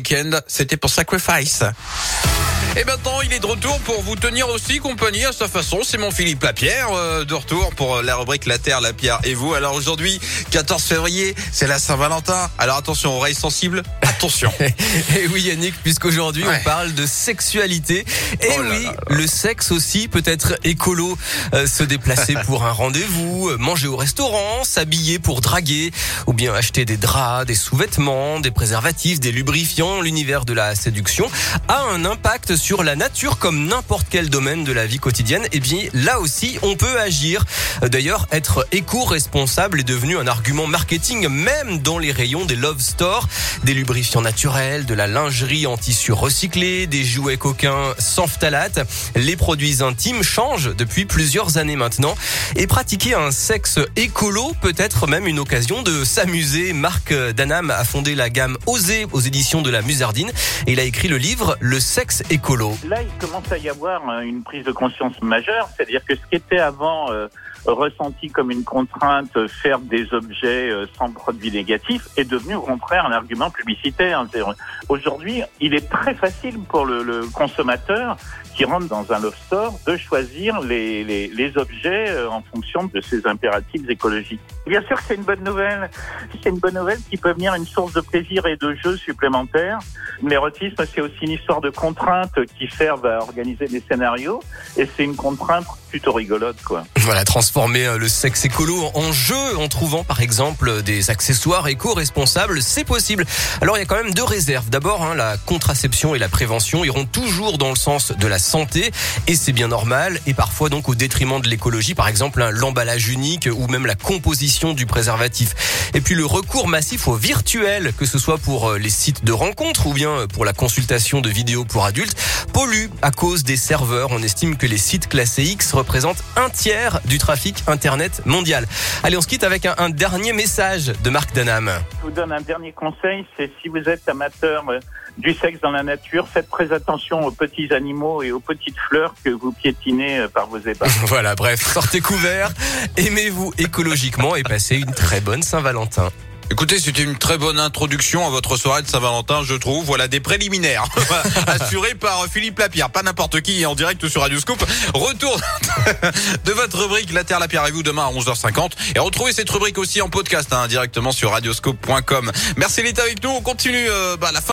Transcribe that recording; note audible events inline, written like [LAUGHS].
week-end. C'était pour Sacrifice. Et maintenant, il est de retour pour vous tenir aussi compagnie à sa façon. C'est mon Philippe Lapierre euh, de retour pour la rubrique La Terre, la Pierre et vous. Alors aujourd'hui, 14 février, c'est la Saint-Valentin. Alors attention, oreilles sensibles, attention. [LAUGHS] et oui Yannick, puisqu'aujourd'hui Ouais. on parle de sexualité. Et Oh là oui, là là. le sexe aussi peut être écolo. Euh, se déplacer [LAUGHS] pour un rendez-vous, euh, manger au restaurant, s'habiller pour draguer, ou bien acheter des draps, des sous-vêtements, des préservatifs, des lubrifiants. L'univers de la séduction a un impact sur la nature comme n'importe quel domaine de la vie quotidienne. Et bien là aussi, on peut agir. D'ailleurs, être éco-responsable est devenu un argument marketing même dans les rayons des love stores, des lubrifiants naturels, de la lingerie en tissu recyclé, des jouets coquins sans phtalates. Les produits intimes changent depuis plusieurs années maintenant et pratiquer un sexe écolo peut être même une occasion de s'amuser. Marc Danam a fondé la gamme Oser aux éditions de la Musardine et il a écrit le livre Le sexe écolo. Là, il commence à y avoir euh, une prise de conscience majeure, c'est-à-dire que ce qui était avant euh, ressenti comme une contrainte, euh, faire des objets euh, sans produits négatifs, est devenu au contraire un argument publicitaire. Aujourd'hui, il est très facile pour le, consommateur qui rentre dans un love store de choisir les, objets en fonction de ses impératifs écologiques. Bien sûr que c'est une bonne nouvelle. C'est une bonne nouvelle qui peut venir une source de plaisir et de jeu supplémentaires. L'érotisme, c'est aussi une histoire de contraintes qui servent à organiser des scénarios. Et c'est une contrainte plutôt rigolote, quoi. Voilà, transformer euh, le sexe écolo en jeu en trouvant par exemple des accessoires éco-responsables, c'est possible. Alors il y a quand même deux réserves. D'abord, hein, la contraception et la prévention iront toujours dans le sens de la santé et c'est bien normal et parfois donc au détriment de l'écologie, par exemple l'emballage unique ou même la composition du préservatif. Et puis le recours massif au virtuel, que ce soit pour euh, les sites de rencontres ou bien euh, pour la consultation de vidéos pour adultes, pollue à cause des serveurs. On estime que les sites classés X représentent un tiers du trafic Internet mondial. Allez, on se quitte avec un, un dernier message de Marc Danam. Je vous donne un dernier conseil, c'est si vous êtes amateur euh, du sexe dans la nature, faites très attention aux petits animaux et aux petites fleurs que vous piétinez euh, par vos épaules. [LAUGHS] Voilà, bref, sortez couverts, aimez-vous écologiquement et passez une très bonne Saint-Valentin. Écoutez, c'était une très bonne introduction à votre soirée de Saint-Valentin, je trouve. Voilà des préliminaires [LAUGHS] assurés par Philippe Lapierre, pas n'importe qui, en direct sur Radio Scoop. Retour [LAUGHS] de votre rubrique La Terre, la Pierre et vous demain à 11h50 et retrouvez cette rubrique aussi en podcast hein, directement sur radioscope.com. Merci d'être avec nous. On continue euh, bah, la.